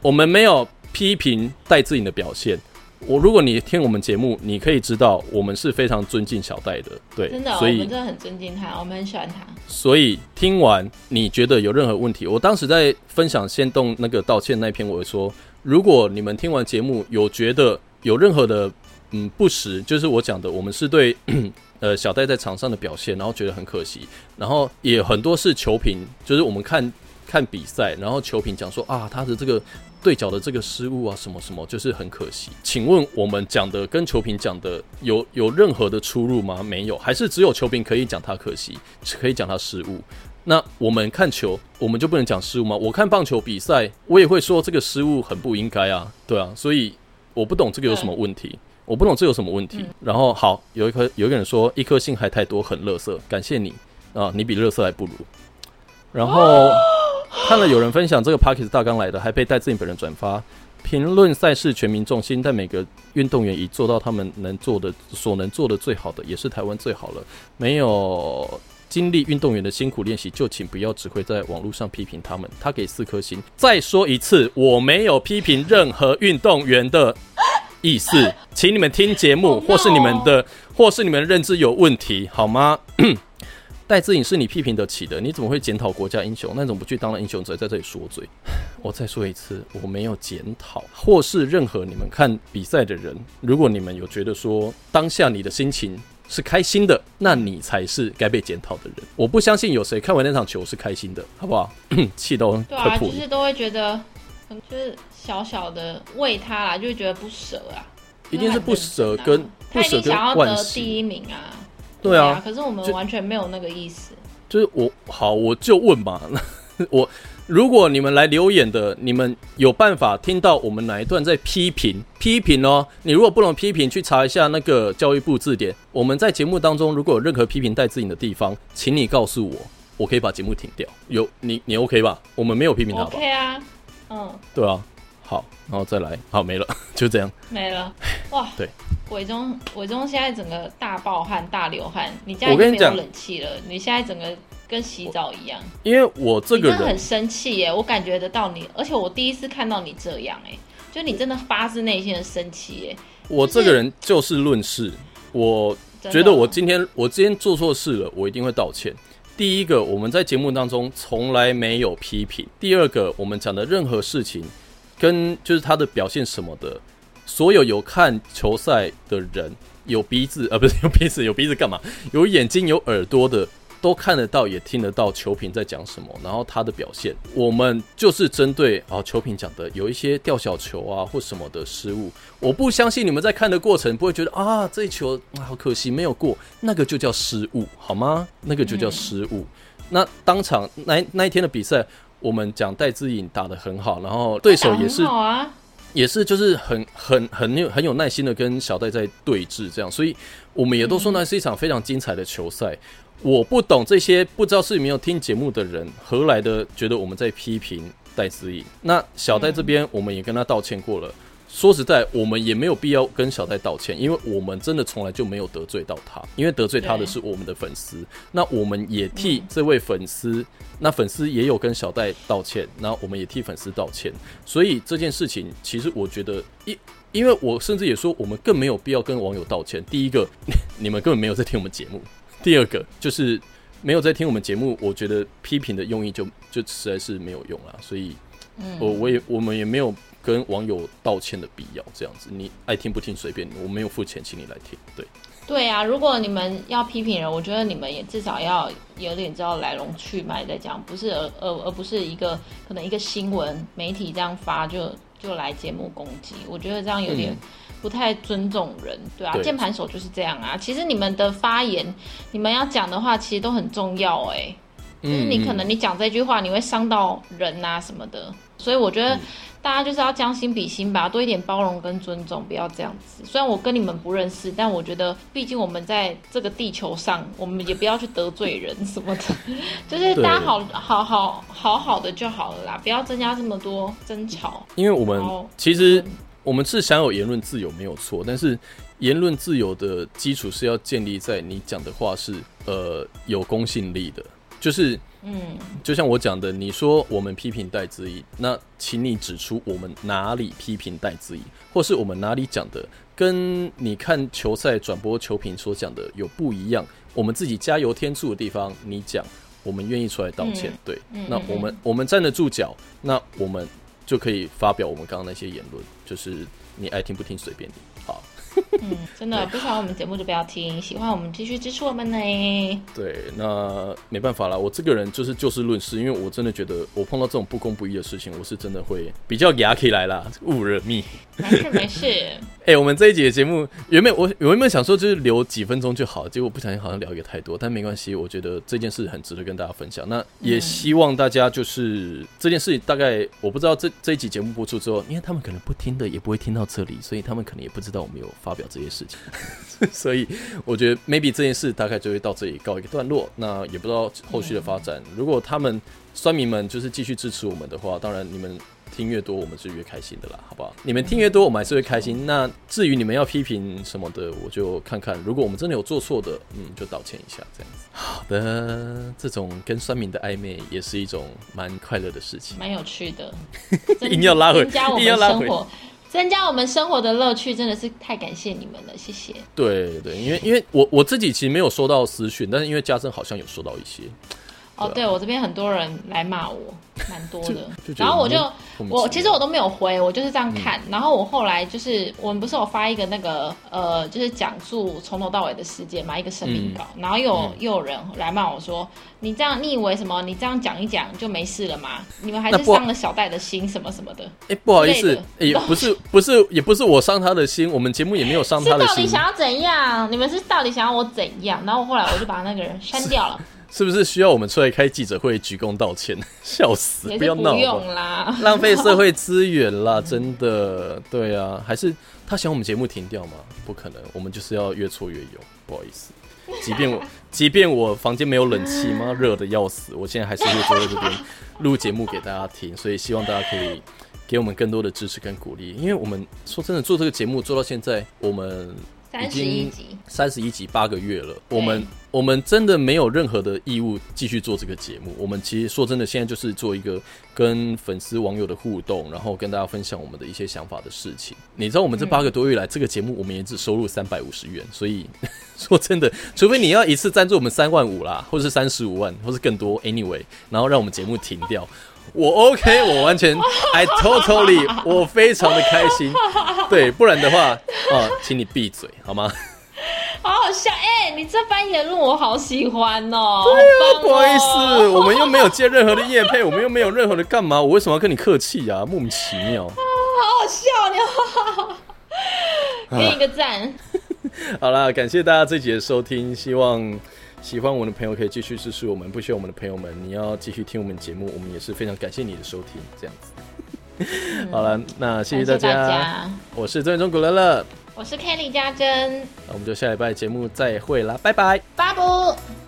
我们没有批评戴志颖的表现。我如果你听我们节目，你可以知道我们是非常尊敬小戴的，对，真的，所以我们真的很尊敬他，我们很喜欢他。所以听完你觉得有任何问题，我当时在分享先动那个道歉那篇，我说，如果你们听完节目有觉得有任何的嗯不实，就是我讲的，我们是对 呃小戴在场上的表现，然后觉得很可惜，然后也很多是球评，就是我们看看比赛，然后球评讲说啊他的这个。对角的这个失误啊，什么什么，就是很可惜。请问我们讲的跟球评讲的有有任何的出入吗？没有，还是只有球评可以讲他可惜，可以讲他失误。那我们看球，我们就不能讲失误吗？我看棒球比赛，我也会说这个失误很不应该啊，对啊。所以我不懂这个有什么问题，我不懂这有什么问题。然后好，有一颗有一个人说一颗星还太多，很乐色，感谢你啊，你比乐色还不如。然后。看了有人分享这个 p a c k e s 大纲来的，还被戴自己本人转发评论赛事全民重心，但每个运动员已做到他们能做的所能做的最好的，也是台湾最好了。没有经历运动员的辛苦练习，就请不要只会在网络上批评他们。他给四颗星。再说一次，我没有批评任何运动员的 意思，请你们听节目，或是你们的，或是你们认知有问题，好吗？戴志颖是你批评得起的，你怎么会检讨国家英雄？那怎么不去当了英雄，只在这里说嘴。我再说一次，我没有检讨，或是任何你们看比赛的人。如果你们有觉得说当下你的心情是开心的，那你才是该被检讨的人。我不相信有谁看完那场球是开心的，好不好？气都对啊，就是都会觉得，就是小小的为他啦，就觉得不舍啊，一定是不舍跟不舍跟得第一名啊。对啊，可是我们完全没有那个意思。就是我好，我就问嘛，我如果你们来留言的，你们有办法听到我们哪一段在批评批评哦？你如果不能批评，去查一下那个教育部字典。我们在节目当中如果有任何批评带字颖的地方，请你告诉我，我可以把节目停掉。有你你 OK 吧？我们没有批评他吧？OK 啊，嗯，对啊，好，然后再来，好没了，就这样，没了，哇，对。伟忠，伟忠现在整个大暴汗、大流汗，你家已经没有冷气了，你现在整个跟洗澡一样。因为我这个人很生气耶，我感觉得到你，而且我第一次看到你这样哎，就你真的发自内心的生气耶。我这个人就事论事，我觉得我今天我今天做错事了，我一定会道歉。第一个，我们在节目当中从来没有批评；第二个，我们讲的任何事情跟就是他的表现什么的。所有有看球赛的人，有鼻子呃，不是有鼻子，有鼻子干嘛？有眼睛、有耳朵的，都看得到，也听得到球评在讲什么，然后他的表现。我们就是针对啊，球评讲的有一些掉小球啊或什么的失误，我不相信你们在看的过程不会觉得啊，这一球好可惜没有过，那个就叫失误好吗？那个就叫失误。那当场那那一天的比赛，我们讲戴资颖打的很好，然后对手也是。也是，就是很很很有很有耐心的跟小戴在对峙，这样，所以我们也都说那是一场非常精彩的球赛。我不懂这些，不知道是没有听节目的人何来的觉得我们在批评戴思颖。那小戴这边，我们也跟他道歉过了。说实在，我们也没有必要跟小戴道歉，因为我们真的从来就没有得罪到他，因为得罪他的是我们的粉丝。那我们也替这位粉丝，那粉丝也有跟小戴道歉，那我们也替粉丝道歉。所以这件事情，其实我觉得，因因为我甚至也说，我们更没有必要跟网友道歉。第一个，你们根本没有在听我们节目；第二个，就是没有在听我们节目，我觉得批评的用意就就实在是没有用了。所以，我我也我们也没有。跟网友道歉的必要，这样子，你爱听不听随便，我没有付钱请你来听，对。对啊，如果你们要批评人，我觉得你们也至少要有点知道来龙去脉再讲，不是而而而不是一个可能一个新闻媒体这样发就就来节目攻击，我觉得这样有点不太尊重人，对啊，键盘手就是这样啊。其实你们的发言，你们要讲的话，其实都很重要哎、就是你可能你讲这句话，你会伤到人啊什么的，所以我觉得大家就是要将心比心吧，多一点包容跟尊重，不要这样子。虽然我跟你们不认识，但我觉得毕竟我们在这个地球上，我们也不要去得罪人 什么的，就是大家好好好好好的就好了啦，不要增加这么多争吵。因为我们其实我们是享有言论自由没有错，但是言论自由的基础是要建立在你讲的话是呃有公信力的，就是嗯，就像我讲的，你说我们批评戴资颖，那请你指出我们哪里批评戴资颖，或是我们哪里讲的跟你看球赛转播球评所讲的有不一样，我们自己加油添醋的地方，你讲，我们愿意出来道歉。嗯对，那我们我们站得住脚，那我们就可以发表我们刚刚那些言论，就是你爱听不听随便你。好，嗯，真的不喜欢我们节目就不要听，喜欢我们继续支持我们呢。对，那没办法啦，我这个人就是就事论事，因为我真的觉得我碰到这种不公不义的事情，我是真的会比较牙起来啦，勿惹蜜。没事没事，哎、我们这一集的节目原本我我原本想说就是留几分钟就好，结果不小心好像聊也太多，但没关系，我觉得这件事很值得跟大家分享。那也希望大家就是、这件事大概我不知道这这一集节目播出之后，因为他们可能不听的也不会听到这里，所以他们可能也不知道我们有发表这些事情，所以我觉得 maybe 这件事大概就会到这里告一个段落。那也不知道后续的发展，如果他们酸民们就是继续支持我们的话，当然你们听越多，我们是越开心的啦，好不好？你们听越多，我们还是会开心。那至于你们要批评什么的，我就看看。如果我们真的有做错的，嗯，就道歉一下，这样子。好的，这种跟酸民的暧昧也是一种蛮快乐的事情。蛮有趣的，一定要拉回增加我们硬要拉回生活，增加我们生活的乐趣，真的是太感谢你们了，谢谢。对对，因为因为我我自己其实没有收到私讯，但是因为嘉珍好像有收到一些，哦，对我这边很多人来骂我，蛮多的 然后我就我其实我都没有回，我就是这样看。然后我后来就是我们不是有发一个那个呃，就是讲述从头到尾的事件嘛，一个声明稿。然后又有又有人来骂我说，你这样你以为什么？你这样讲一讲就没事了吗？你们还是伤了小戴的心什么什么的。哎、不好意思 也不是不是也不是我伤他的心，我们节目也没有伤是他的心，到底想要怎样？你们是到底想要我怎样？然后后来我就把那个人删掉了，是不是需要我们出来开记者会鞠躬道歉？笑死，不要闹啦。浪费社会资源啦，真的，对啊，还是他想我们节目停掉吗？不可能，我们就是要越挫越勇，不好意思。即便我，即便我房间没有冷气吗？热的要死，我现在还是会坐在这边录节目给大家听，所以希望大家可以给我们更多的支持跟鼓励，因为我们说真的做这个节目做到现在，我们三十一集，三十一集八个月了，我们我们真的没有任何的义务继续做这个节目。我们其实说真的，现在就是做一个跟粉丝网友的互动，然后跟大家分享我们的一些想法的事情。你知道，我们这八个多月来，这个节目我们也只收入三百五十元，所以 说真的，除非你要一次赞助我们三万五啦，或者是三十五万，或是更多，anyway，然后让我们节目停掉。我 OK，我完全，I totally，我非常的开心。对，不然的话，啊，请你闭嘴好吗？好好笑哎、你这番言论我好喜欢哦。对啊，哦不好意思，我们又没有接任何的业配，我们又没有任何的干嘛，我为什么要跟你客气啊？莫名其妙。好好笑，你好，给你一个赞。好啦，感谢大家这集的收听，希望喜欢我们的朋友可以继续支持我们，不喜欢我们的朋友们，你要继续听我们节目，我们也是非常感谢你的收听，这样子。好了，那谢谢大家，大家我是郑元中古乐乐，我是 Kelly 家珍，那我们就下礼拜节目再会啦，拜拜。巴布。